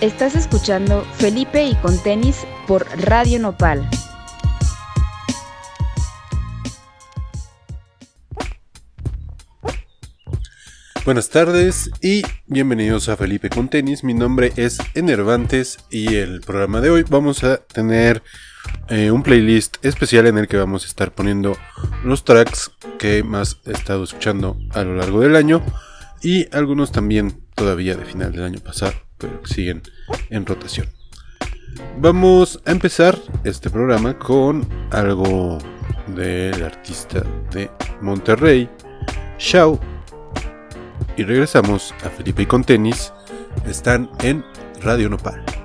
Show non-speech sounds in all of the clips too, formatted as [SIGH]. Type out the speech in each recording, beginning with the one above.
Estás escuchando Felipe y con tenis por Radio Nopal. Buenas tardes y bienvenidos a Felipe con tenis. Mi nombre es Enervantes y el programa de hoy vamos a tener eh, un playlist especial en el que vamos a estar poniendo los tracks que más he estado escuchando a lo largo del año y algunos también todavía de final del año pasado, pero siguen en rotación. Vamos a empezar este programa con algo del artista de Monterrey, Shao. Y regresamos a Felipe y con tenis. Están en Radio Nopal.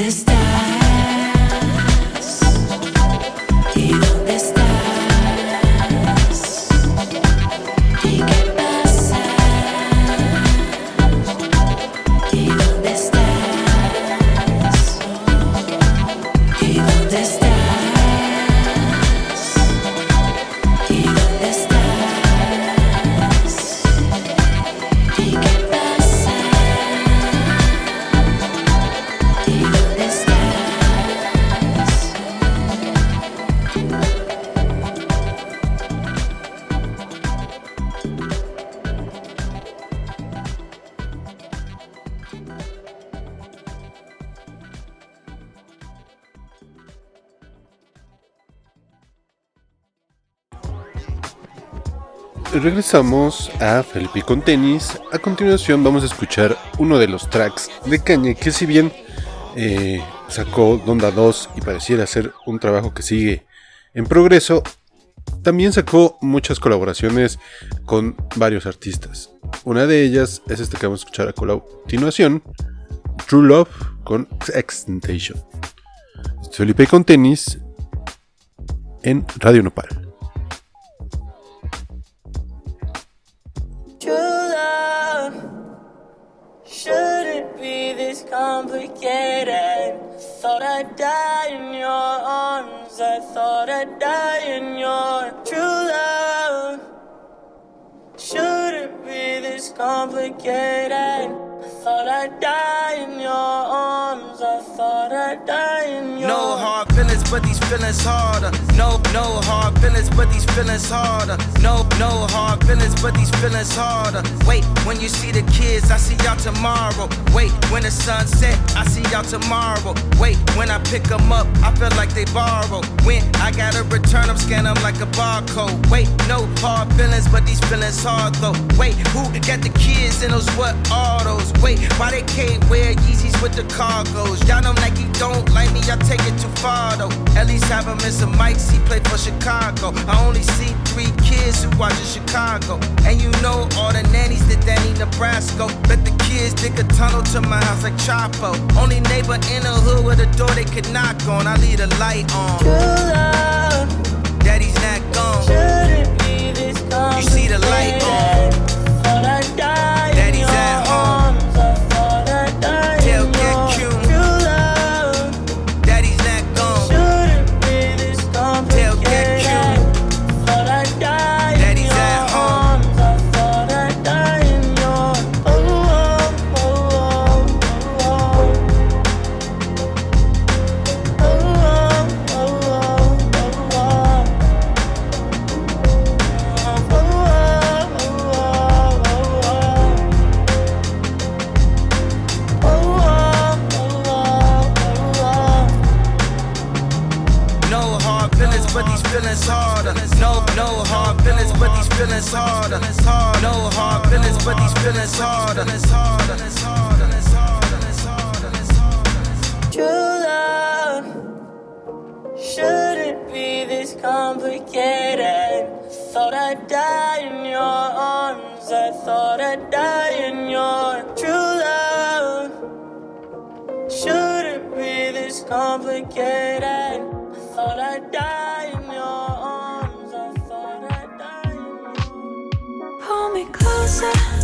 ¿Dónde? Regresamos a Felipe con tenis. A continuación vamos a escuchar uno de los tracks de Kanye que si bien eh, sacó Donda 2 y pareciera ser un trabajo que sigue en progreso, también sacó muchas colaboraciones con varios artistas. Una de ellas es esta que vamos a escuchar a continuación, True Love con Extentation. Felipe con tenis en Radio Nopal. Shouldn't be this complicated. Thought I'd die in your arms. I thought I'd die in your true love. Shouldn't be this complicated. Thought I'd die in your arms. I thought I'd die No hard feelings, but these feelings harder. No, no hard feelings, but these feelings harder. No, no hard feelings, but these feelings harder. Wait, when you see the kids, I see y'all tomorrow. Wait, when the sun set, I see y'all tomorrow. Wait, when I pick them up, I feel like they borrow. When I gotta return them, scan them like a barcode. Wait, no hard feelings, but these feelings hard though. Wait, who got the kids in those what autos? Wait, why they can't wear Yeezys with the cargos? Y'all know Nike don't like me, I take it too far though. At least have him in some mics, he played for Chicago. I only see three kids who watch in Chicago. And you know all the nannies that Danny Nebraska. Bet the kids dig a tunnel to my house like Chapo. Only neighbor in the hood with a door they could knock on. I leave the light on. true love. Daddy's not gone. Shouldn't be this. You see the light on. Feelings, harder. No hard feelings, but these feelings harder. True love shouldn't be this complicated. Thought I'd die in your arms. I thought I'd die in your true love. Shouldn't be this complicated. I thought I'd die me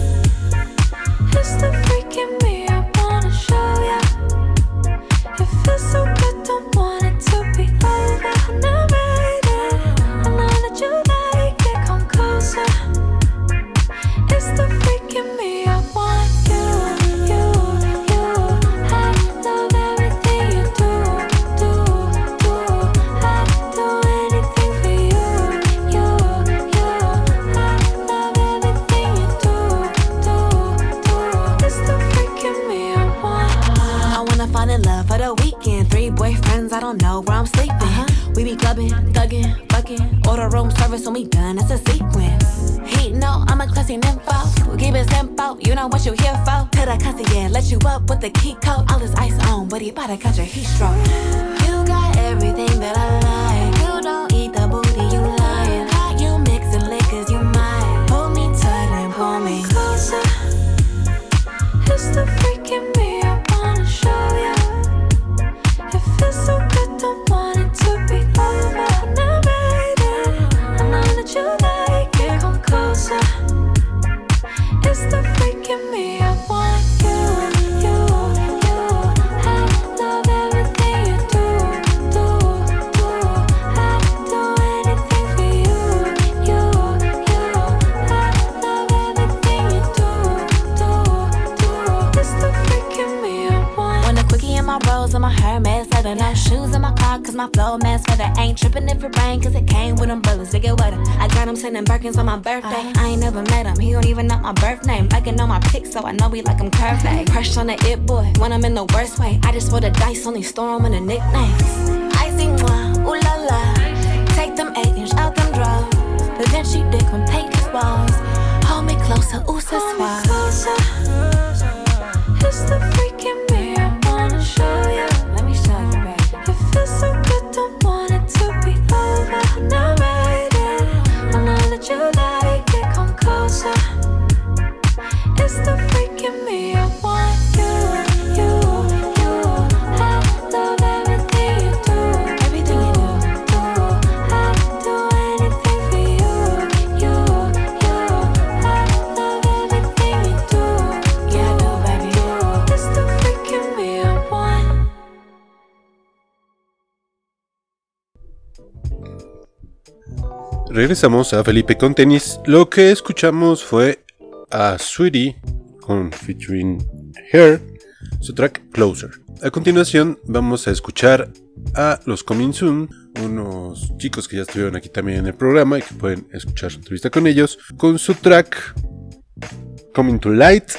closer, regresamos a Felipe con tenis. Lo que escuchamos fue a Sweetie con featuring Her, su track Closer. A continuación vamos a escuchar a los Coming Soon, unos chicos que ya estuvieron aquí también en el programa y que pueden escuchar su entrevista con ellos, con su track Coming to Light,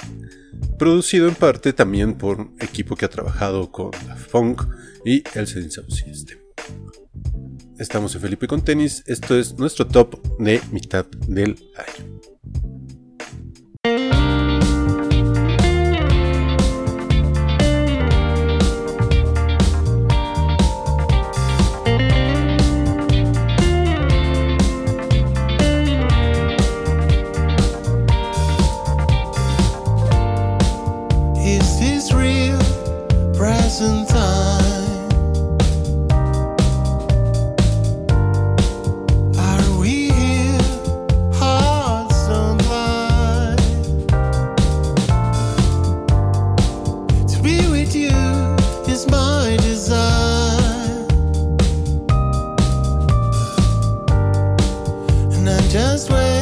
producido en parte también por un equipo que ha trabajado con Daft Punk y el Sensation System. Estamos en Felipe con Tenis. Esto es nuestro top de mitad del año. just wait.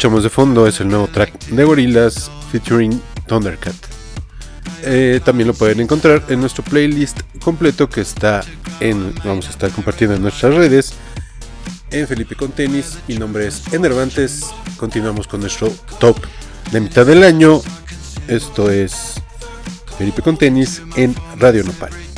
escuchamos de fondo es el nuevo track de Gorillaz featuring Thundercat. Eh, también lo pueden encontrar en nuestro playlist completo que está en. Vamos a estar compartiendo en nuestras redes. En Felipe con Tenis, mi nombre es Enervantes. Continuamos con nuestro top de mitad del año. Esto es Felipe con Tenis en Radio Nopal.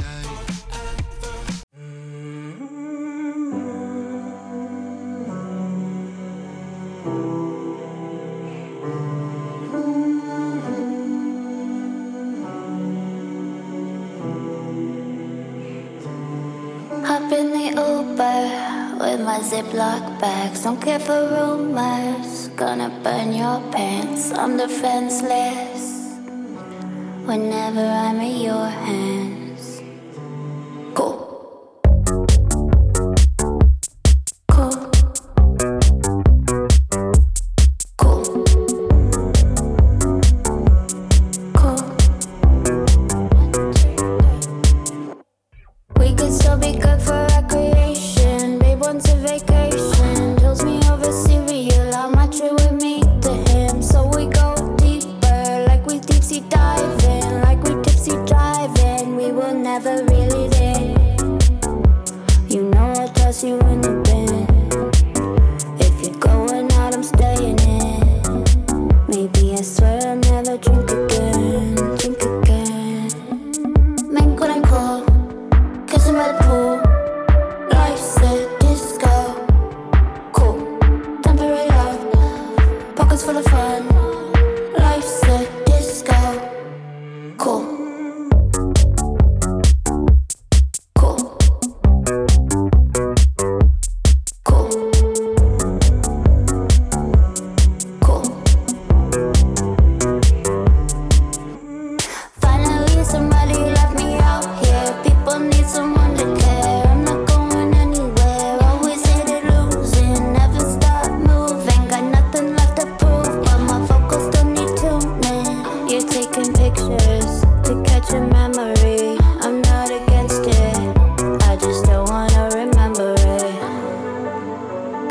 with my Ziploc bags. Don't care for rumors, gonna burn your pants. I'm defenseless whenever I'm in your hands.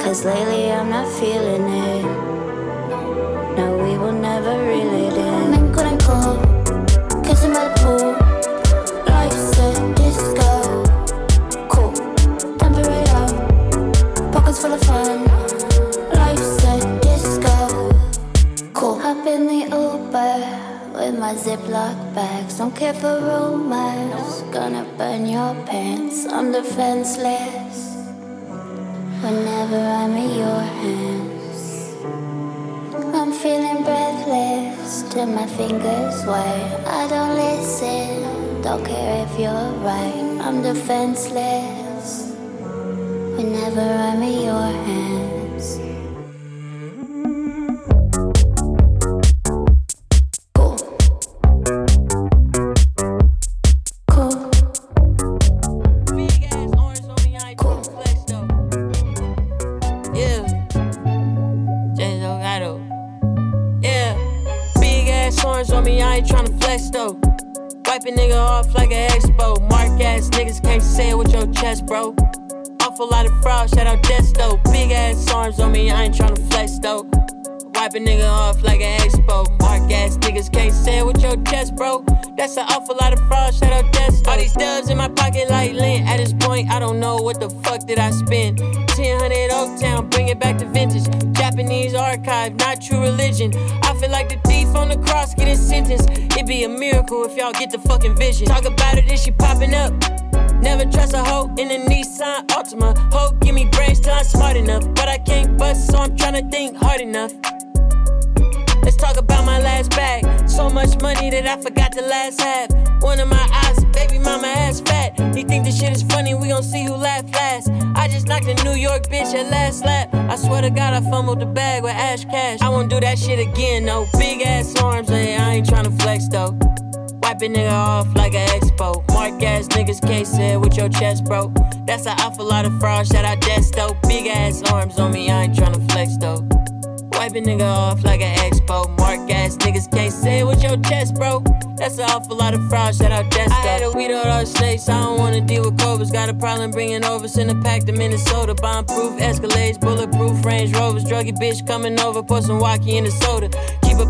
Cause lately I'm not feeling it. No, we will never reel it in. Men couldn't go, kissing by the pool. Life's a disco. Cool, temporary. out. Pockets full of fun. Life's a disco. Cool, hop in the Uber with my Ziploc bags. Don't care for romance, Gonna burn your pants. I'm defenseless whenever I'm in your hands. I'm feeling breathless till my fingers white. I don't listen, don't care if you're right. I'm defenseless whenever I'm in your hands. Chest, bro. Awful lot of fraud, shout out Desto. Big ass arms on me, I ain't tryna flex though. Wipe a nigga off like an expo. Mark ass niggas can't say it with your chest, bro. That's an awful lot of fraud, shout out Desto. All these dubs in my pocket like lint. At this point, I don't know what the fuck did I spend. 1000 Oaktown, bring it back to vintage. Japanese archive, not true religion. I feel like the thief on the cross getting sentenced. It'd be a miracle if y'all get the fucking vision. Talk about it, it, is she popping up? Never trust a hoe in a Nissan Altima. Hoe give me brains till I'm smart enough. But I can't bust, so I'm tryna think hard enough. Let's talk about my last bag. So much money that I forgot the last half. One of my eyes, baby mama ass fat. He think this shit is funny, we gon' see who laugh last. I just knocked a New York bitch at last lap. I swear to God, I fumbled the bag with Ash Cash. I won't do that shit again, no. Big ass arms, hey, I ain't tryna flex though. Wipe a nigga off like an expo. Mark ass niggas can't say it with your chest, bro. That's an awful lot of fraud, shout out Desto. Big ass arms on me, I ain't tryna flex though. Wipe a nigga off like an expo. Mark ass niggas can't say it with your chest, bro. That's an awful lot of fraud, shout out Desto. I had a weed on those snakes, I don't wanna deal with cobras. Got a problem bringing over, send a pack to Minnesota. Bomb proof Escalades, bulletproof Range Rovers. Druggy bitch coming over, pour some walkie in the soda.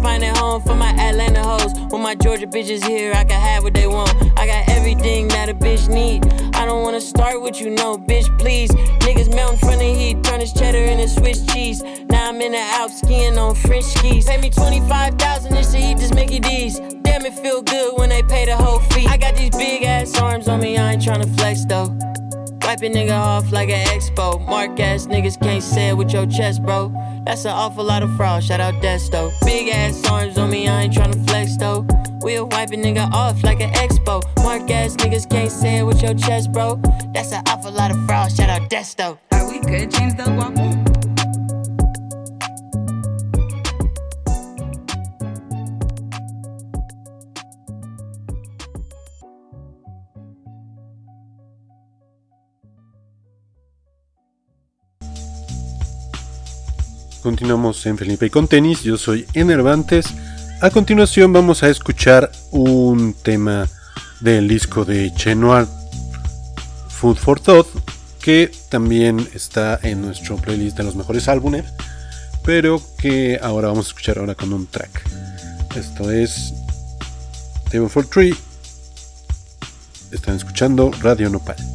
Keep a home for my Atlanta hoes. When my Georgia bitches here, I can have what they want. I got everything that a bitch need. I don't wanna start with you, no, bitch, please. Niggas melt in front of heat, turn his cheddar into Swiss cheese. Now I'm in the Alps skiing on French skis. Pay me 25,000 just to eat this Mickey D's. Damn, it feel good when they pay the whole fee. I got these big ass arms on me, I ain't tryna flex though. Wipe a nigga off like an expo. Mark ass niggas can't say it with your chest, bro. That's an awful lot of fraud, shout out Desto. Big ass arms on me, I ain't tryna flex though. We'll wipe a nigga off like an expo. Mark ass niggas can't say it with your chest, bro. That's an awful lot of fraud, shout out Desto. Are we good, James Del? Continuamos en Felipe y con tenis. Yo soy Enervantes. A continuación vamos a escuchar un tema del disco de Chenoir Food for Thought que también está en nuestro playlist de los mejores álbumes, pero que ahora vamos a escuchar ahora con un track. Esto es Table for Tree. Están escuchando Radio Nopal.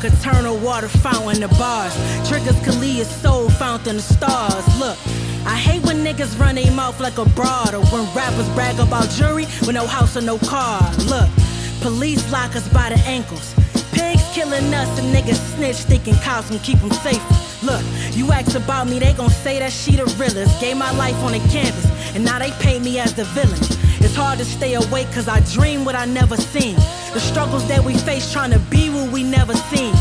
Could turn water fountain to bars. Triggers could lead a soul fountain to stars. Look, I hate when niggas run their mouth like a broad, or when rappers brag about jury with no house or no car. Look, police lock us by the ankles. Pigs killing us and niggas snitch, thinking cops can keep them safe. Look, you ask about me, they gon' say that she the realest. Gave my life on a canvas, and now they paint me as the villain. It's hard to stay awake cause I dream what I never seen. The struggles that we face trying to be what we never seen.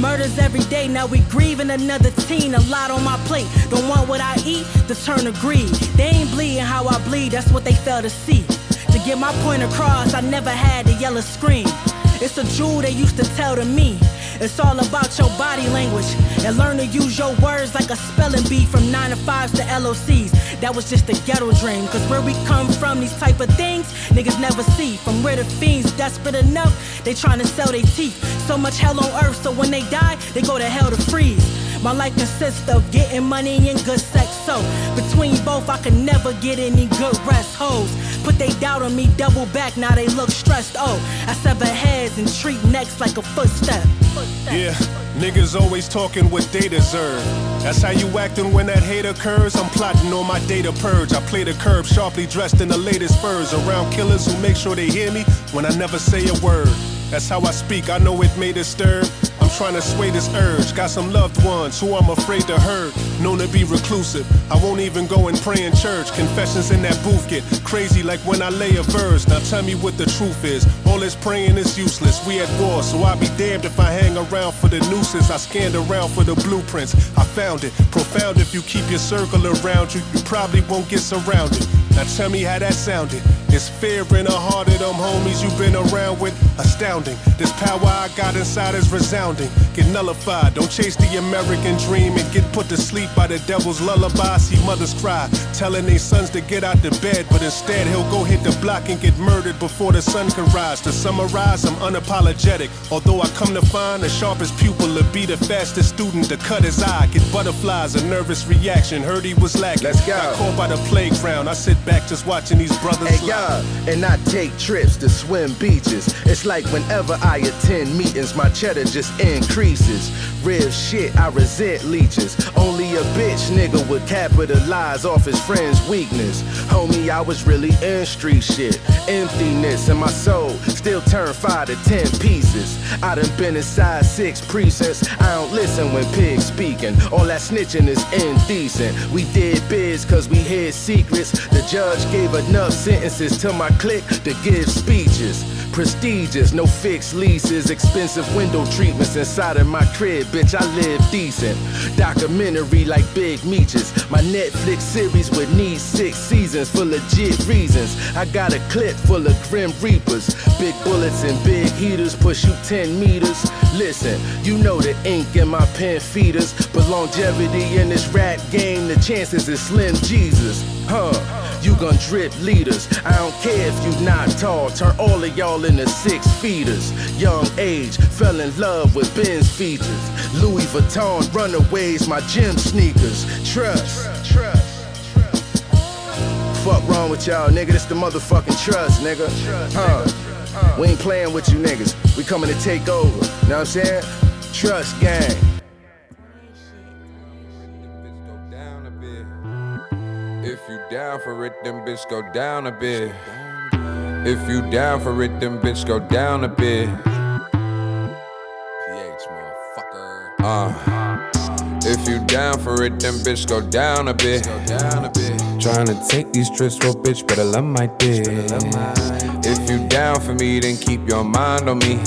Murders every day, now we grieving another teen. A lot on my plate. Don't want what I eat, to turn to greed. They ain't bleeding how I bleed, that's what they fail to see. To get my point across, I never had the yellow screen. It's a jewel they used to tell to me. It's all about your body language and learn to use your words like a spelling bee from 9 to 5s to LOCs. That was just a ghetto dream. Cause where we come from, these type of things niggas never see. From where the fiends desperate enough, they trying to sell their teeth. So much hell on earth, so when they die, they go to hell to freeze. My life consists of getting money and good sex. So between both, I could never get any good rest. Hoes put they doubt on me, double back. Now they look stressed. Oh, I sever heads and treat necks like a footstep. Yeah, niggas always talking what they deserve. That's how you acting when that hate occurs. I'm plotting on my data purge. I play the curb, sharply dressed in the latest furs. Around killers who make sure they hear me when I never say a word. That's how I speak, I know it may disturb. I'm trying to sway this urge. Got some loved ones who I'm afraid to hurt. Known to be reclusive. I won't even go and pray in church. Confessions in that booth get crazy like when I lay a verse. Now tell me what the truth is. All this praying is useless. We at war, so I'll be damned if I hang around for the nooses. I scanned around for the blueprints. I found it. Profound if you keep your circle around you. You probably won't get surrounded. Now tell me how that sounded. It's fear in the heart of them homies you've been around with. Astounding. This power I got inside is resounding. Get nullified. Don't chase the American dream and get put to sleep by the devil's lullaby. See mothers cry, telling their sons to get out the bed, but instead he'll go hit the block and get murdered before the sun can rise. To summarize, I'm unapologetic. Although I come to find the sharpest pupil to be the fastest student to cut his eye. Get butterflies, a nervous reaction. Heard he was lacking. Let's go. Got caught by the playground. I sit back just watching these brothers Hey, y'all, and I take trips to swim beaches. It's like whenever I attend meetings, my cheddar just increases. Real shit, I resent leeches. Only a bitch nigga would capitalize off his friend's weakness. Homie, I was really in street shit. Emptiness in my soul still turn five to ten pieces. I done been inside six precincts. I don't listen when pigs speaking. All that snitching is indecent. We did biz cause we hid secrets. The judge gave enough sentences to my clique to give speeches. Prestigious, no fixed leases, expensive window treatments inside of my crib, bitch. I live decent. Documentary like Big Meeches. My Netflix series would need six seasons for legit reasons. I got a clip full of grim reapers, big bullets and big heaters push you 10 meters. Listen, you know the ink in my pen feeders, but longevity in this rap game, the chances is slim Jesus. Huh? You gon' drip leaders. I don't care if you not tall. Turn all of y'all into six feeders. Young age, fell in love with Ben's features. Louis Vuitton runaways, my gym sneakers. Trust. Trust Fuck wrong with y'all, nigga? This the motherfucking trust, nigga. Huh? We ain't playing with you niggas. We coming to take over. Know what I'm saying? Trust gang. Down for it, then bitch go down a bit. If you down for it, then bitch go down a bit. PH motherfucker. Uh. If you down for it, then bitch go down a bit. Go down a bit. Trying to take these trips, for bitch, better love my dick. If you down for me, then keep your mind on me.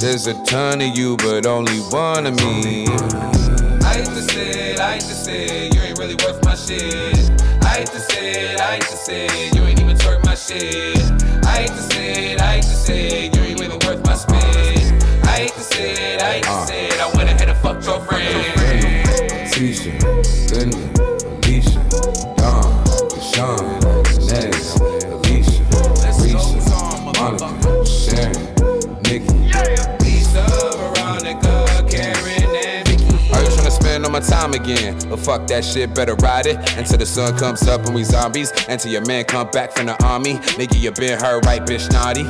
There's a ton of you, but only one of me. I hate to say it, I hate to say it, you ain't really worth my shit. I hate to say it, I hate to say it, you ain't even twerk my shit. I hate to say it, I hate to say it, you ain't even worth my spit. I hate to say it, I hate to uh. say it, I went ahead and fucked your friend. Tisha, Linda, trying to spend all my time again? But fuck that shit, better ride it until the sun comes up and we zombies. Until your man come back from the army. Nigga, you been hurt right, bitch, naughty.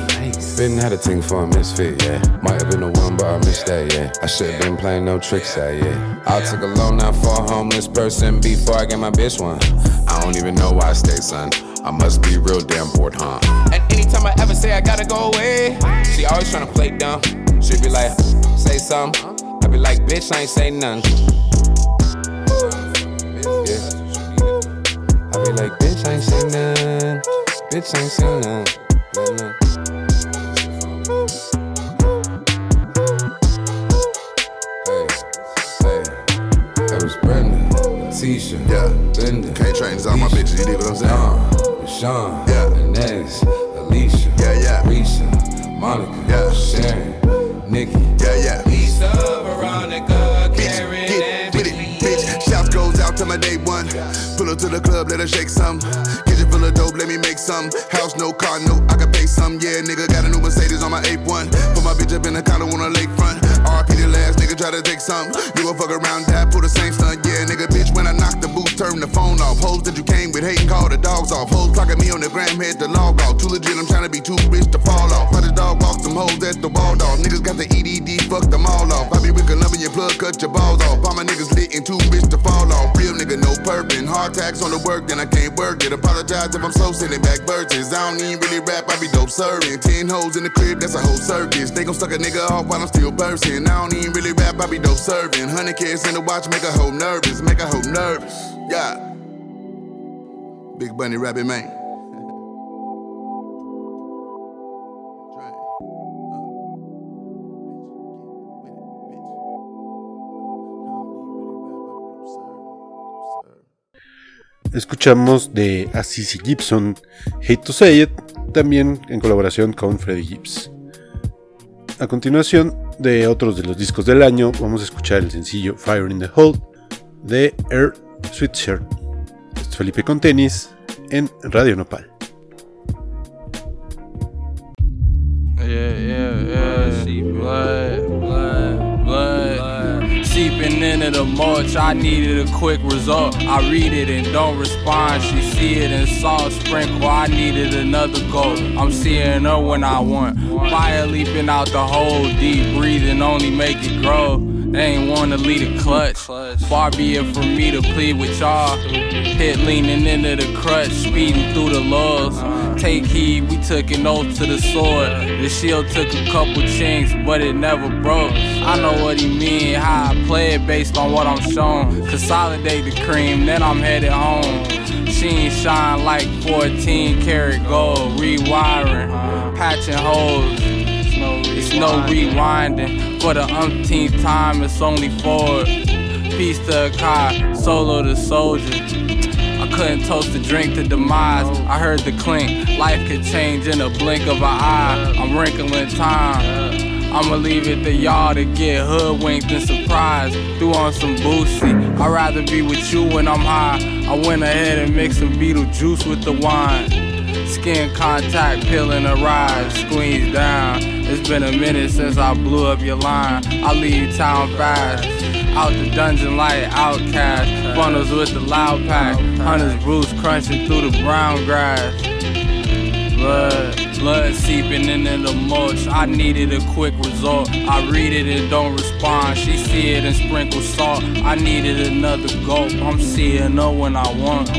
Been had a thing for a misfit, yeah. Might have been the one, but I missed that, yeah. I should have been playing no tricks, that, yeah. I took a loan out for a homeless person before I get my bitch one. I don't even know why I stay, son. I must be real damn bored, huh? And anytime I ever say I gotta go away, she always tryna play dumb. She be like, say something. I be like, bitch, I ain't say nothing. Like, bitch, I ain't say nothing. Bitch, I ain't say nothing. Nah, nah. Hey, hey, that was Brenda, Tisha, Yeah. Linda. Can't train all my bitches, you dig what I'm saying? Sean, Yeah. Inez, Alicia, Yeah, yeah. Risha, Monica, Yeah. Sharon, Nikki, Yeah, yeah. Pull to the club, let her shake some. Kitchen full of dope, let me make some. House, no car, no, I can pay some. Yeah, nigga got a new Mercedes on my A1. Put my bitch up in the condo on a lakefront. Can your last nigga try to take something. You gon' fuck around, die, pull the same stunt. Yeah, nigga, bitch, when I knock the boots, turn the phone off. Hoes that you came with, hating, call the dogs off. Hoes clocking me on the gram, head to log off. Too legit, I'm trying to be too rich to fall off. How the dog walk them hoes at the wall off. Niggas got the EDD, fuck them all off. I be wicking up in your plug, cut your balls off. All my niggas lit and too rich to fall off. Real nigga, no purping. Hard tax on the work, then I can't work it. Apologize if I'm slow sending back verses. I don't even really rap, I be dope serving. Ten hoes in the crib, that's a whole circus. They gon' suck a nigga off while I'm still bursting. I don't even really I be dope serving. Hundred kids in the watch, make a hoe nervous, make a hoe nervous. Yeah. Big Bunny Rabbit Man. Escuchamos de Assisi Gibson, Hate to Say It, también en colaboración con Freddie Gibbs. A continuación, de otros de los discos del año, vamos a escuchar el sencillo Fire in the Hole de Air Sweatshirt. Esto es Felipe con tenis en Radio Nopal. Yeah, yeah, yeah. Seeping into the mulch, I needed a quick result. I read it and don't respond. She see it and salt sprinkle. I needed another goal. I'm seeing her when I want. Fire leaping out the hole, deep breathing only make it grow. They ain't wanna lead a clutch. Far be it from me to plead with y'all. Hit leaning into the crutch, speeding through the laws. Take heed, we took an oath to the sword. The shield took a couple chinks, but it never broke. I know what he mean, how I play it based on what I'm shown. Consolidate the cream, then I'm headed home. Sheen shine like 14 karat gold, rewiring, patching holes. It's no rewinding. For the umpteenth time, it's only forward. Peace to Akai, solo to soldier. I couldn't toast the drink to demise. I heard the clink. Life could change in a blink of an eye. I'm wrinkling time. I'ma leave it to y'all to get hoodwinked and surprised. Threw on some boosie. I'd rather be with you when I'm high. I went ahead and mixed some beetle juice with the wine. Skin contact, peeling a ride, squeeze down. It's been a minute since I blew up your line. I leave town fast. Out the dungeon like outcast. Funnels with the loud pack. Hunters Bruce crunching through the brown grass. Blood, blood seeping into the mulch. I needed a quick result. I read it and don't respond. She see it and sprinkle salt. I needed another gulp. I'm seeing her when I want.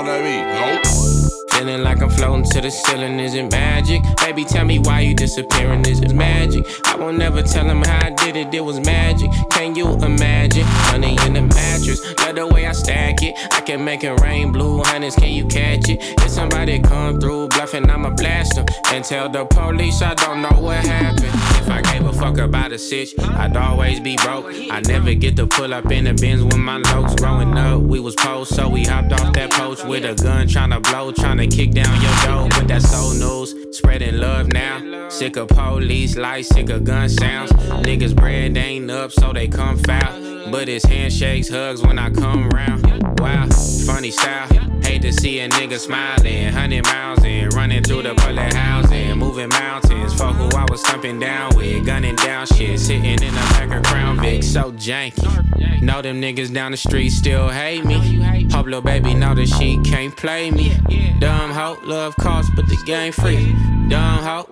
On that beat? Nope. Feeling like I'm floating to the ceiling, is it magic? Baby, tell me why you disappearing, is it magic? I won't never tell him how I did it, it was magic. Can you imagine? Money in the mattress, love the way I stack it. I can make it rain blue hundreds, can you catch it? If somebody come through bluffing, I'ma blast them. And tell the police I don't know what happened. If I gave a fuck about a sitch, I'd always be broke. I never get to pull up in the bins with my lokes growing up. We was post, so we hopped off that post with a gun, tryna blow, tryna kick down your door. But that's old news, spreading love now. Sick of police lights, sick of gun sounds. Niggas bread ain't up, so they come foul. But it's handshakes, hugs when I come round. Wow, funny style. Hate to see a nigga smiling, hundred miles in, running through the bullet housing, moving mountains. For who I was thumping down with, gunning down shit, sitting in the back of Crown Vic, so janky. Know them niggas down the street still hate me. Hope little baby know that she can't play me. Dumb hoe, love cost, but the game free. Dumb hoe.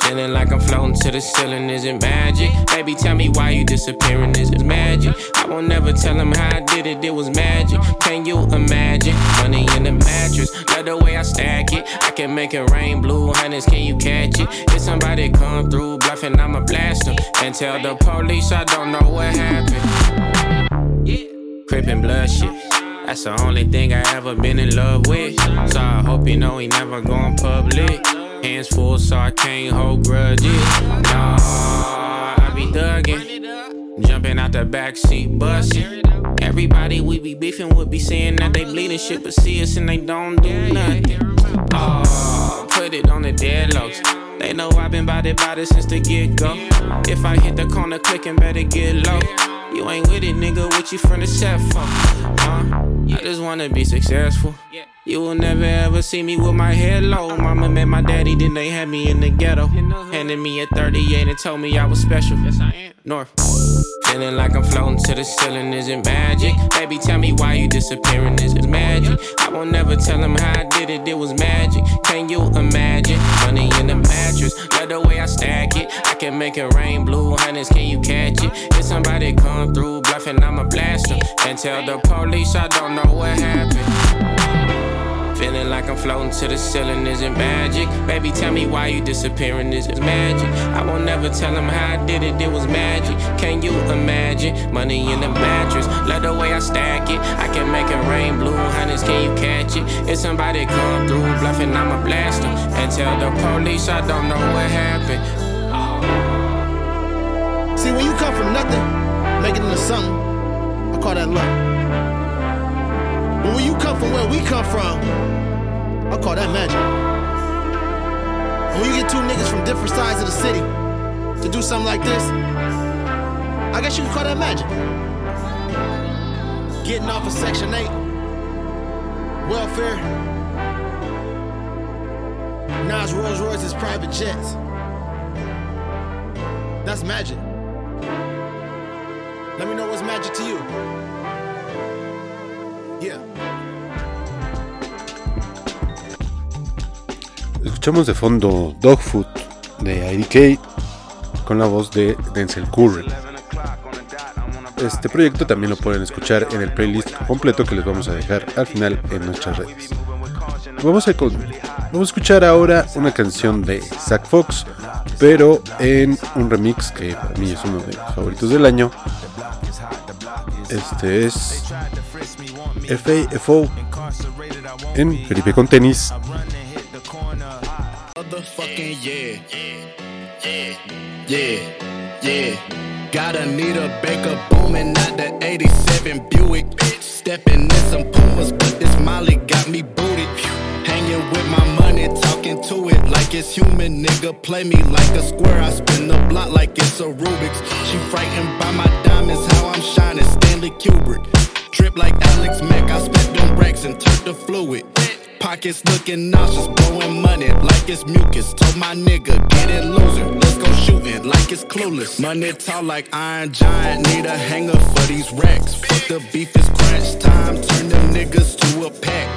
Feeling like I'm floating to the ceiling, is it magic? Baby, tell me why you disappearing, is it magic? I won't never tell him how I did it, it was magic. Can you imagine? Money in the mattress, love the way I stack it. I can make it rain blue hundreds, can you catch it? If somebody come through bluffing, I'ma blast them. And tell the police I don't know what happened. Crippin' blood shit. That's the only thing I ever been in love with. So I hope you know he never going public. Hands full, so I can't hold grudges. Nah, I be thuggin'. Jumping out the backseat, bustin'. Everybody we be beefing would be saying that they bleeding shit, but see us and they don't do nothing. Oh, put it on the deadlocks. They know I've been bout it since the get go. If I hit the corner quick and better get low. You ain't with it, nigga. What you from the set for? Huh? I just wanna be successful. Yeah. You will never ever see me with my head low. Mama met my daddy, then they had me in the ghetto. Handed me a 38 and told me I was special. Yes, I am. North. Feeling like I'm floating to the ceiling, is it magic? Baby, tell me why you disappearing, is it magic? I won't never tell him how I did it, it was magic. Can you imagine? Money in the mattress, love the way I stack it. I can make it rain blue hundreds, can you catch it? If somebody come through bluffing, I'ma blast. And tell the police I don't know what happened. Feeling like I'm floating to the ceiling, is it magic? Baby, tell me why you disappearing, is it magic? I won't never tell him how I did it, it was magic. Can you imagine? Money in the mattress, love the way I stack it. I can make it rain blue hundreds, can you catch it? If somebody come through bluffing, I'ma blast them. And tell the police I don't know what happened. See, when you come from nothing, make it into something, I call that luck. But when you come from where we come from, I call that magic. And when you get two niggas from different sides of the city to do something like this, I guess you could call that magic. Getting off of Section 8, welfare, Nas Rolls Royce's private jets. That's magic. Let me know what's magic to you. Escuchamos de fondo Dogfood de IDK con la voz de Denzel Curry. Este proyecto también lo pueden escuchar en el playlist completo que les vamos a dejar al final en nuestras redes. Vamos a, vamos a escuchar ahora una canción de Zack Fox, pero en un remix que para mí es uno de mis favoritos del año. Este es FAFO en Felipe con tenis. Yeah. Yeah, yeah. Got to need a Baker booming out the 87 Buick. Stepping in some Pumas, but this Molly got me booted. Hanging with my money, talking to it like it's human. Nigga, play me like a square. I spin the block like it's a Rubik's. She frightened by my diamonds, how I'm shining. Stanley Kubrick. Trip like Alex Mack, I spent them racks and turned the fluid. Pockets looking nauseous, blowing money like it's mucus. Told my nigga, get it loser, let's go shooting like it's clueless. Money tall like Iron Giant, need a hanger for these racks. Fuck the beef is crunch time, turn them niggas to a pack.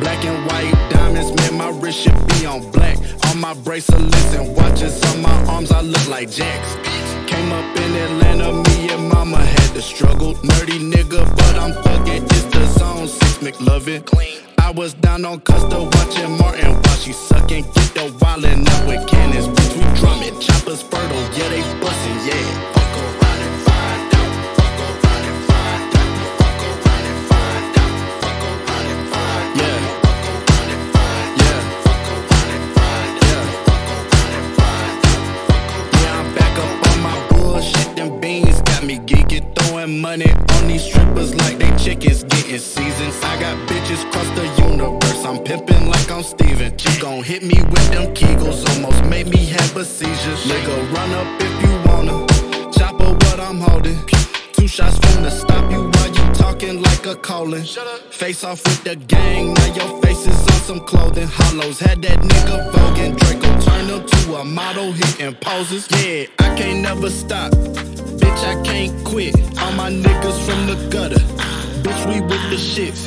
Black and white diamonds, man, my wrist should be on black. On my bracelets and watches on my arms, I look like Jacks. Came up in Atlanta, me and mama had to struggle. Nerdy nigga, but I'm thuggin', it's the zone, six McLovin. I was down on Custer watching Martin while she sucking. Get the wildin' up with cannons. Bitch, we drumming. Choppers fertile, yeah, they bustin', yeah. Money on these strippers like they chickens getting seasons. I got bitches across the universe. I'm pimping like I'm Steven. She gon' hit me with them kegels, almost made me have a seizure. Nigga, run up if you wanna. Chopper, what I'm holding. Two shots from the stop you while you talking like a colon. Face off with the gang, now your face is on some clothing. Hollows had that nigga voguing. Draco turned him to a model, hitting poses. Yeah, I can't never stop. Bitch, I can't quit. All my niggas from the gutter. Bitch, we with the shits.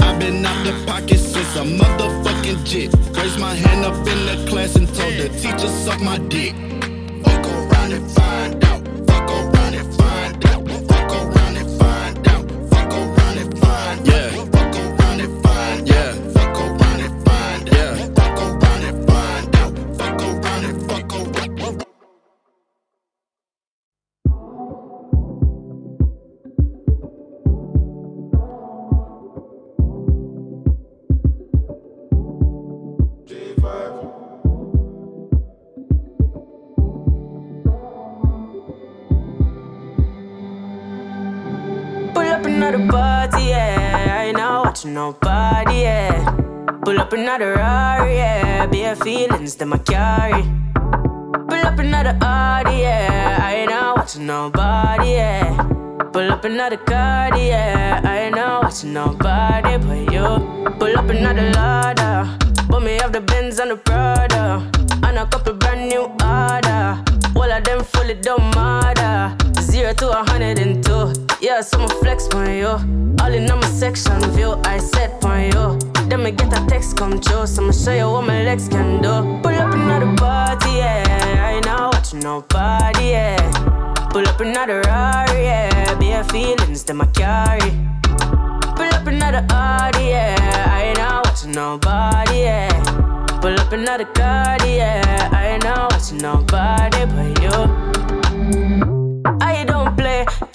I've been out the pocket since a motherfucking jit. Raised my hand up in the class and told the teacher suck my dick. Fuck around and find out. Nobody, yeah. Pull up another Rari, yeah. Bare feelings that I carry. Pull up another Audi, yeah. I ain't not watching nobody, yeah. Pull up another card, yeah. I ain't not watching nobody but you. Pull up another ladder. But me have the Benz and the Prada. And a couple brand new order. All of them fully don't matter. Zero to a hundred and two. Yeah, so I'ma flex on you. All in on my section view, I set on you. Then me get a text come true, so I'ma show you what my legs can do. Pull up another party, yeah. I ain't not watching nobody, yeah. Pull up another Rari, yeah. Bare feelings that I carry. Pull up another Audi, yeah. I ain't not watching nobody, yeah. Pull up another card, yeah. I ain't not watching nobody but you.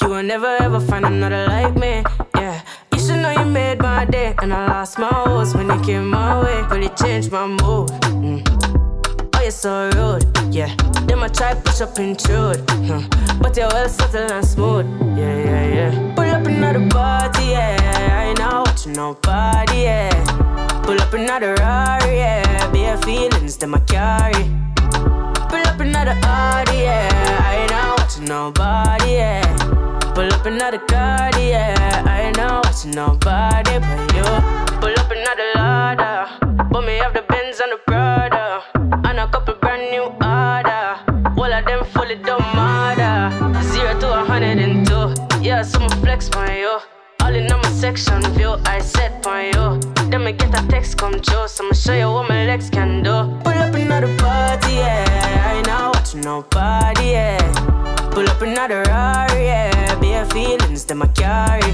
You will never ever find another like me, yeah. You should know you made my day, and I lost my horse when you came my way. But Really changed my mood. Mm. Oh, you're so rude, yeah. Them I try push up intrude, huh. but you're well subtle and smooth, yeah, yeah, yeah. Pull up another party, yeah. I ain't not watching nobody, yeah. Pull up another Rari, yeah. Bare feelings that I carry. Pull up another Audi, yeah. I ain't not watching nobody, yeah. Pull up another card, yeah. I ain't not watching nobody but you. Pull up another ladder. But me have the Benz and the Prada. And a couple brand new order. All of them fully don't matter. Zero to a hundred and two. Yeah, so I'ma flex on you. All in on my section view, I set on you. Then me get a text come true, so I'ma show you what my legs can do. Pull up another party, yeah. I ain't not watching nobody, yeah. Pull up another Rari, yeah. Bare feelings that I carry.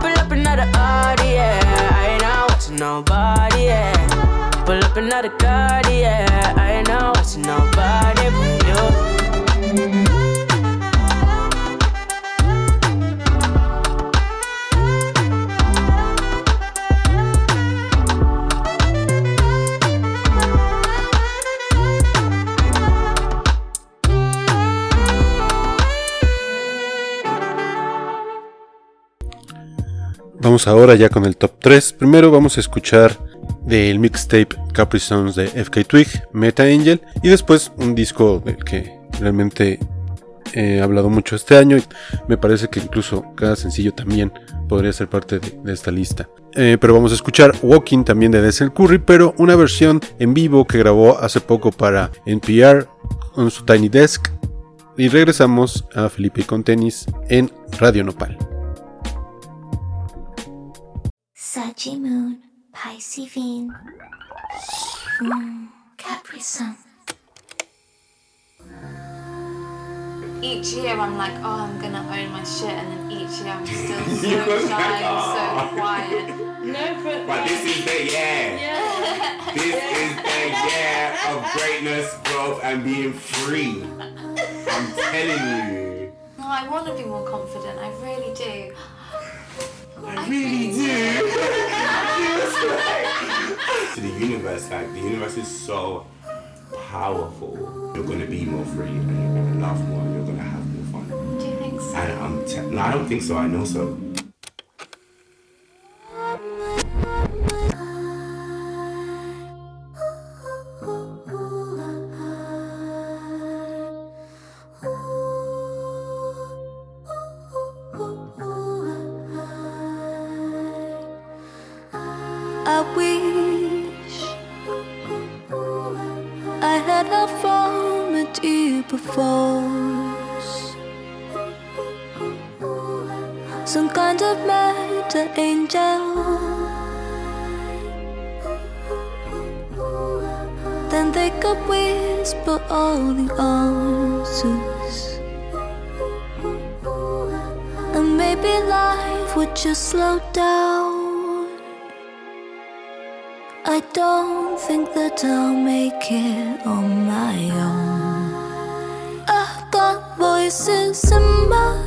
Pull up another Audi, yeah. I ain't not watching nobody, yeah. Pull up another card, yeah. I ain't not watching nobody but you. Vamos ahora ya con el top 3. Primero vamos a escuchar del mixtape Capri de FK Twig, Meta Angel, y después un disco del que realmente he hablado mucho este año. Me parece que incluso cada sencillo también podría ser parte de, de esta lista. Eh, pero vamos a escuchar Walking también de Denzel Curry, pero una versión en vivo que grabó hace poco para NPR con su Tiny Desk. Y regresamos a Felipe con tenis en Radio Nopal. Saji Moon, Pisceine, mm, Capri Sun. each year I'm like, oh, I'm gonna own my shit, and then each year I'm [LAUGHS] still You so go shy back, and so quiet. No, but But this is the year. Yeah. This is the year of greatness, growth, and being free. I'm telling you. No, I want to be more confident. I really do. I really do. to [LAUGHS] the universe, like the universe is so powerful. You're gonna be more free, and you're gonna laugh more, and you're gonna have more fun. Do you think so? And I'm te- no, I don't think so. I know so. Think that I'll make it on my own. I've got voices in my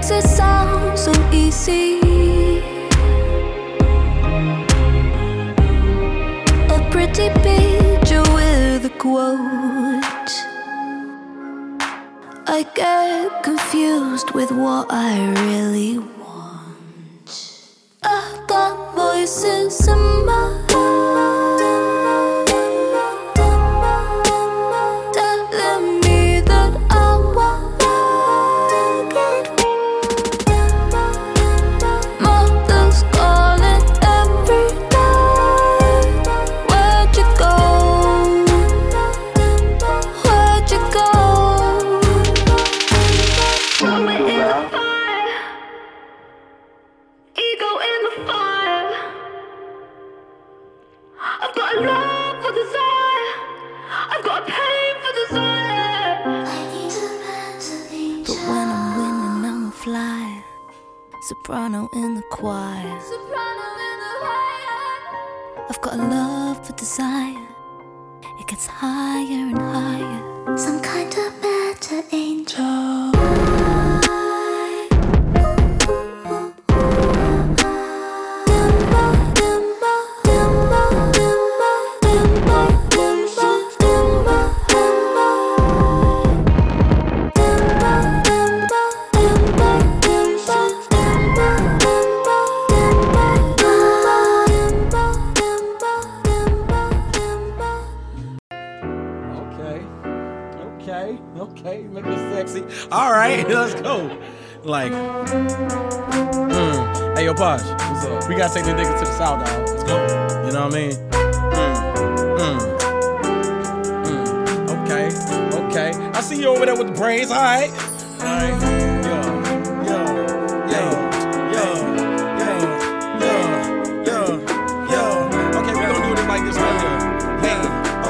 makes it sound so easy. A pretty picture with a quote. I get confused with what I really want. I've got voices in my head. I see you over there with the braids, alright? Alright. Yo, yo, yo, yo, yo, yo, yo, yo. Okay, we gonna do this like this right here. Hey,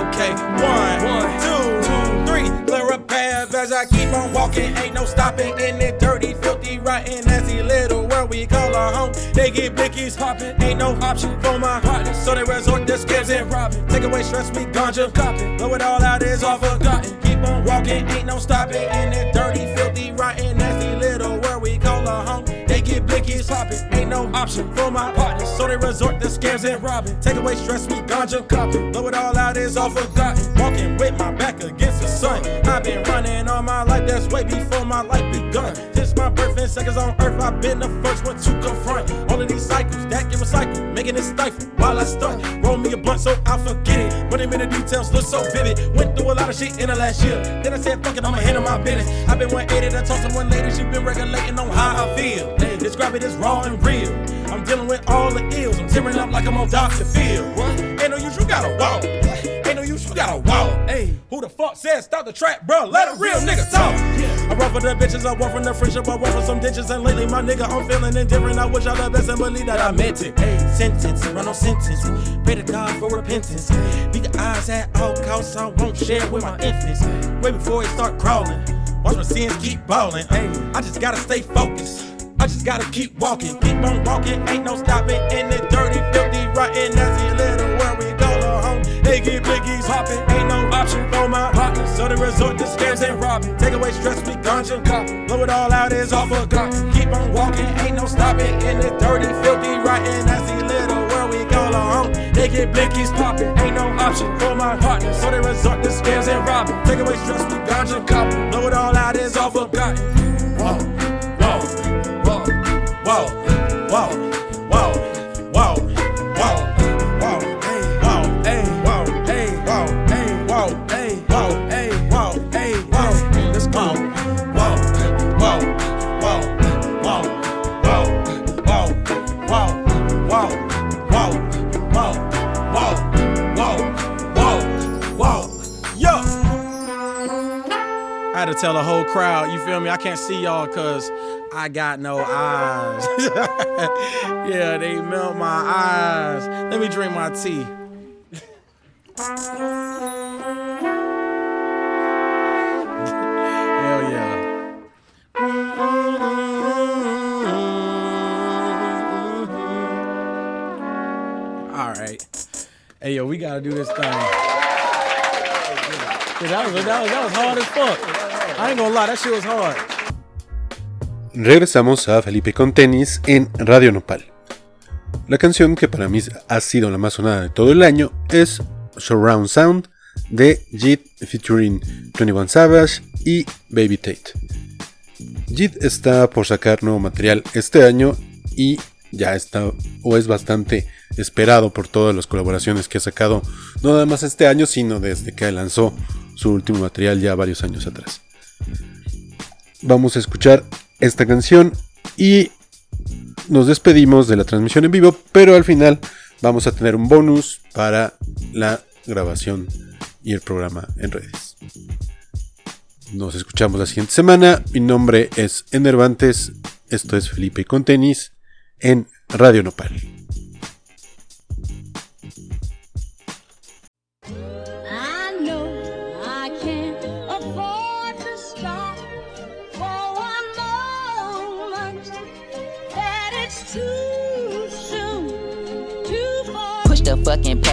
okay. One, one, two, two, three. Clear a path as I keep on walking. Ain't no stopping in the dirty, filthy, rotten, nasty little world we call our home. They get blickies hopping. Ain't no option for my heart, So they resort to scams and robbing. Take away stress, we ganja. Cop. Blow it all out is all forgotten. Keep on walking, ain't no stopping in it. Dirty, filthy, rotten, nasty little world we call our home. They get blickies popping. Ain't no option for my partners, so they resort to scams and robbing. Take away stress, we ganja copping. Blow it all out is all forgotten. Walking with my back against the sun. I've been running all my life, that's way before my life begun. Since my birth and seconds on earth, I've been the first one to confront all of these cycles that get recycled, making it stifle while I stunt. Roll me a blunt so I'll forget it. But in the details look so vivid. Went through a lot of shit in the last year. Then I said, fuck it, I'ma handle my business. I've been 180 to talk to one lady, she been regulating on how I feel. Describe it as raw and real. I'm dealing with all the ills. I'm tearing up like I'm on Dr. Phil. Ain't no use, you gotta walk. Ain't no use, you gotta walk. Hey, who the fuck said stop the trap, bro? Let a real nigga talk. I run for the bitches, I want from the friendship, I want for some ditches. And lately, my nigga, I'm feeling indifferent. I wish I the best and believe that I meant it. Hey, sentence, run on sentence. Pray to God for repentance. Beat the eyes at all costs, I won't share with my infants. Way before it start crawling. Watch my sins keep balling. Hey, I just gotta stay focused. I just gotta keep walking, keep on walking, ain't no stopping in the dirty, filthy, rotten, nasty little where we go They get blickies hopping, ain't no option for my partners, so they resort to scams and robbing. Take away stress, we ganja cop, blow it all out, is all forgotten. Keep on walking, ain't no stopping in the dirty, filthy, rotten, nasty little where we go home. They get blickies popping, ain't no option for my partners, so they resort to scams and robbing. Take away stress, we ganja cop, blow it all out, is all forgotten. Whoa, tell the whole crowd, you feel me? I can't see y'all cause I got no eyes. [LAUGHS] yeah, they melt my eyes. Let me drink my tea. [LAUGHS] Hell yeah. All right. Hey yo, we gotta do this thing. Yeah, that, was, that, was, that was hard as fuck. Regresamos a Felipe con tenis en Radio Nopal. La canción que para mí ha sido la más sonada de todo el año es Surround Sound de Jid featuring 21 Savage y Baby Tate. Jid está por sacar nuevo material este año y ya está o es bastante esperado por todas las colaboraciones que ha sacado no nada más este año sino desde que lanzó su último material ya varios años atrás. Vamos a escuchar esta canción y nos despedimos de la transmisión en vivo, pero al final vamos a tener un bonus para la grabación y el programa en redes. Nos escuchamos la siguiente semana. Mi nombre es Enervantes. Esto es Felipe con tenis en Radio Nopal.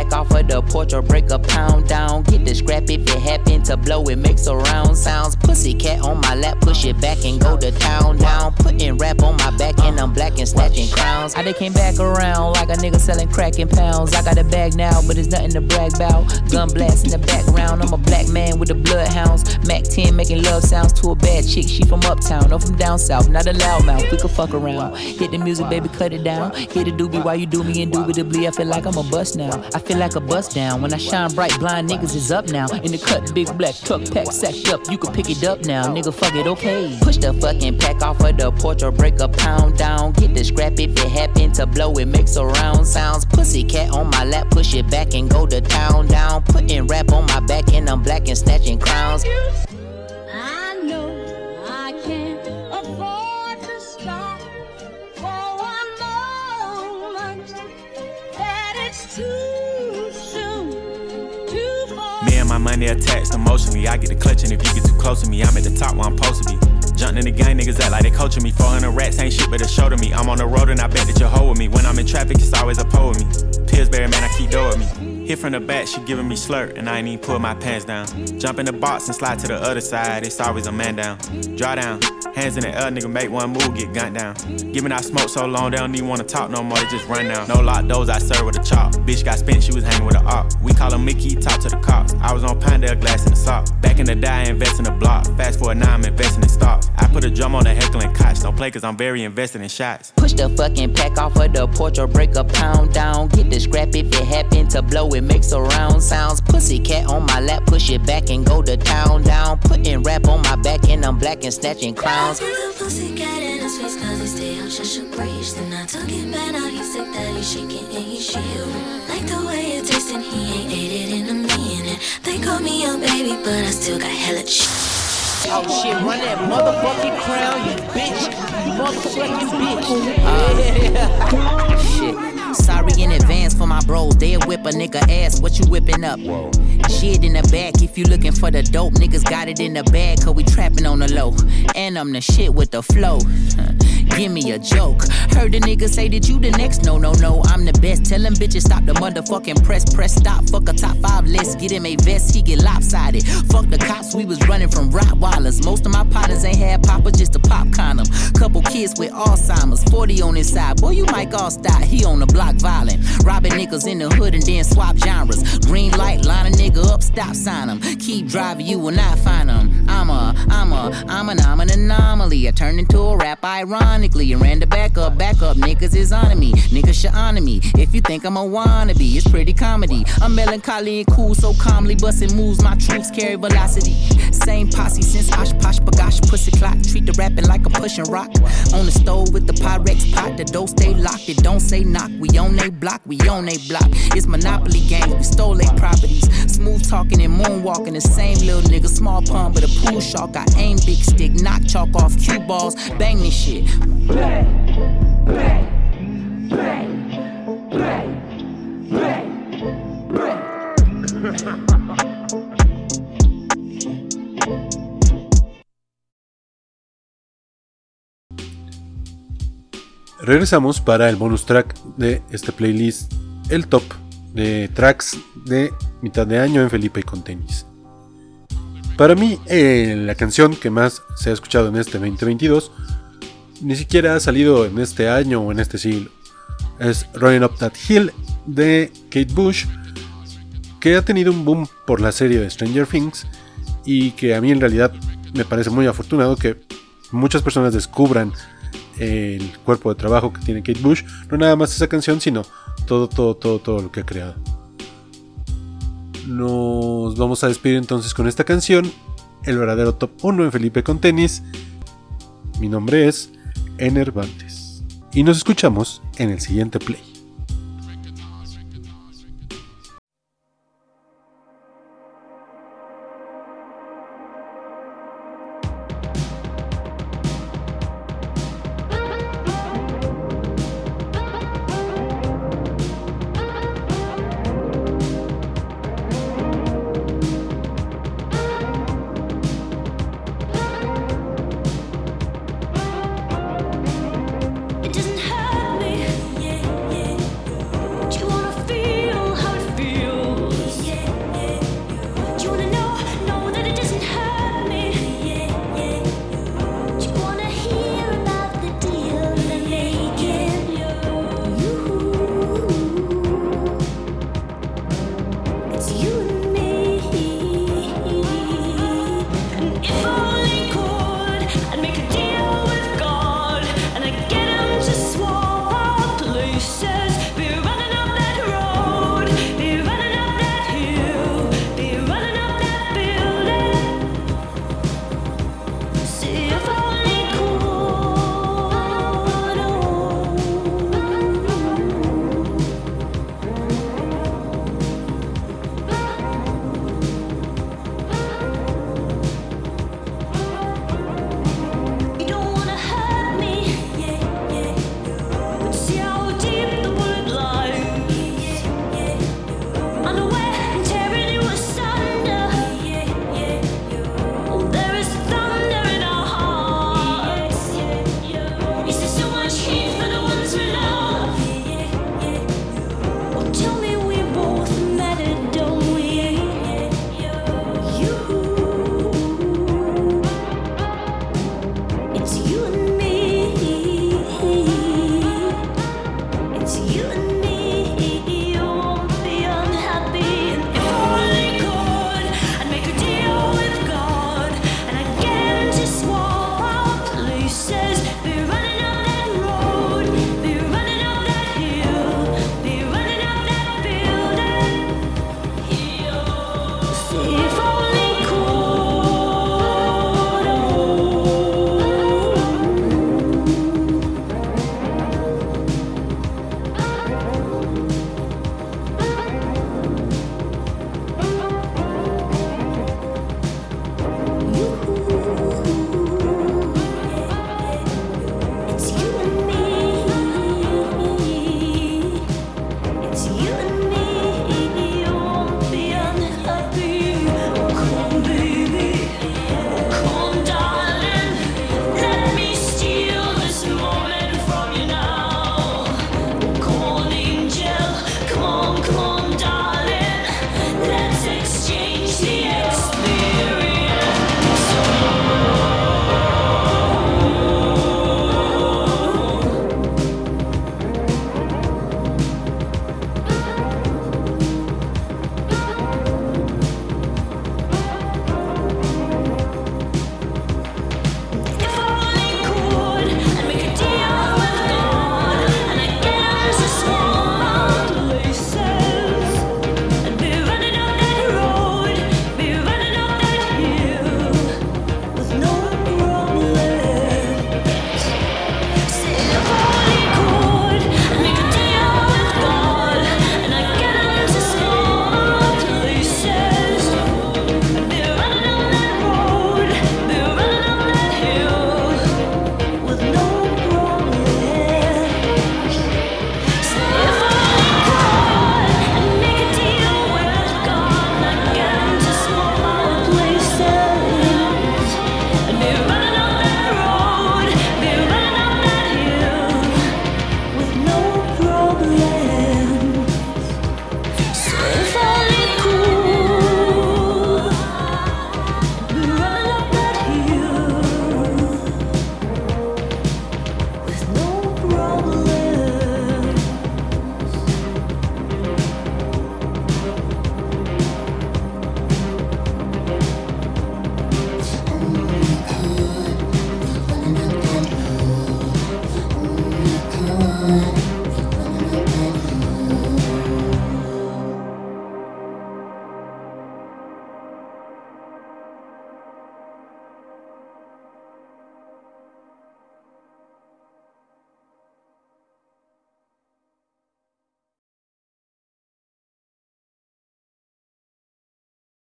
Pack off of the porch or break a pound down. Get the scrap if it happen to blow, it makes a round sounds. Pussy cat on my lap, push it back and go to town down. Putting rap on my back and I'm black and snatching crowns. I they came back around like a nigga selling crack in pounds. I got a bag now, but it's nothing to brag about. Gun blast in the background, I'm a black man with the bloodhounds. Mac 10 making love sounds to a bad chick. She from uptown or from down south, not a loudmouth. We could fuck around. Hit the music, baby, cut it down. Hit the doobie while you do me indubitably. I feel like I'm a bust now. I feel like a bust down. When I shine bright, blind niggas is up now. In the cut, big black truck pack sacked up. You can pick it up now, nigga. Fuck it, okay. Push the fucking pack off of the porch or break a pound down. Get the scrap if it happen to blow, it makes a round sounds. Pussy cat on my lap, push it back and go to town down. Putting rap on my back and I'm black and snatching crowns. My attached emotionally. I get the clutch, and if you get too close to me. I'm at the top where I'm supposed to be. Jumping in the gang, niggas act like they coaching me. 400 rats ain't shit but a show to me. I'm on the road and I bet that you'll hold with me. When I'm in traffic, it's always a pole with me. Pillsbury, man, I keep door with me. Hit from the back, she giving me slurp, and I ain't even pull my pants down. Jump in the box and slide to the other side, it's always a man down. Draw down, Hands in the air, nigga, make one move, get gunned down. Giving out smoke so long, they don't even wanna talk no more, they just run down. No lock doors, I serve with a chop. Bitch got spent, she was hanging with a op. We call her Mickey, talk to the cops. I was on Pinedale, glass in the sock. Back in the day, I invest in the block. Fast forward now, I'm investing in stocks. I put a drum on the heckling cots. Don't play cause I'm very invested in shots. Push the fucking pack off of the porch or break a pound down. Get the scrap if it happen to blow, it makes a round sounds. Pussy cat on my lap, push it back and go to town down. Putting rap on my back and I'm black and snatching clowns. Little pussy cat in his face cause he stay out just a breeze. Then I took it back, now he's sick that he's shaking and he's shivering. Like the way it tastes and he ain't ate it in a minute. They call me a baby, but I still got hella shit. Oh shit, run that motherfucking crown, you bitch. You motherfucking bitch. Ah, shit. Sorry in advance for my bros. They'll whip a nigga ass. What you whipping up? Shit in the back. If you looking for the dope, niggas got it in the bag. Cause we trapping on the low. And I'm the shit with the flow. [LAUGHS] Give me a joke. Heard the nigga say that you the next. No, no, no. I'm the best. Tell them bitches stop the motherfucking press. Press stop. Fuck a top five list. Get him a vest. He get lopsided. Fuck the cops. We was running from Rottweilers. Most of my partners ain't had papa, just a pop condom. Couple kids with Alzheimer's. 40 on his side. Boy, you might all stop. He on the block violent. Robbing niggas in the hood and then swap genres. Green light, line a nigga up, stop sign him. Keep driving, you will not find him. I'm a, I'm a, I'm an, I'm an anomaly. I turned into a rap ironically and ran the back up, back up. Niggas is on me, niggas should honor me. If you think I'm a wannabe, it's pretty comedy. I'm melancholy and cool, so calmly busting moves. My troops carry velocity. Same posse since Osh Kosh B'gosh Pussy Clock. Treat the rapping like I'm pushing rock. On the stove with the Pyrex pot, the door stay locked. It don't say knock. We on they block, we on they block. It's Monopoly games, we stole they properties. Smooth talking and moonwalking, the same little nigga. Small pun, but a pool shark. I aim big stick, knock chalk off cue balls, bang this shit. Regresamos para el bonus track de este playlist, el top de tracks de mitad de año en Felipe y con tenis. Para mí, eh, la canción que más se ha escuchado en este 2022 ni siquiera ha salido en este año o en este siglo. Es Running Up That Hill de Kate Bush, que ha tenido un boom por la serie de Stranger Things y que a mí en realidad me parece muy afortunado que muchas personas descubran el cuerpo de trabajo que tiene Kate Bush, no nada más esa canción, sino todo, todo, todo, todo lo que ha creado. Nos vamos a despedir entonces con esta canción, el verdadero top 1 en Felipe con tenis. Mi nombre es Enervantes y nos escuchamos en el siguiente play.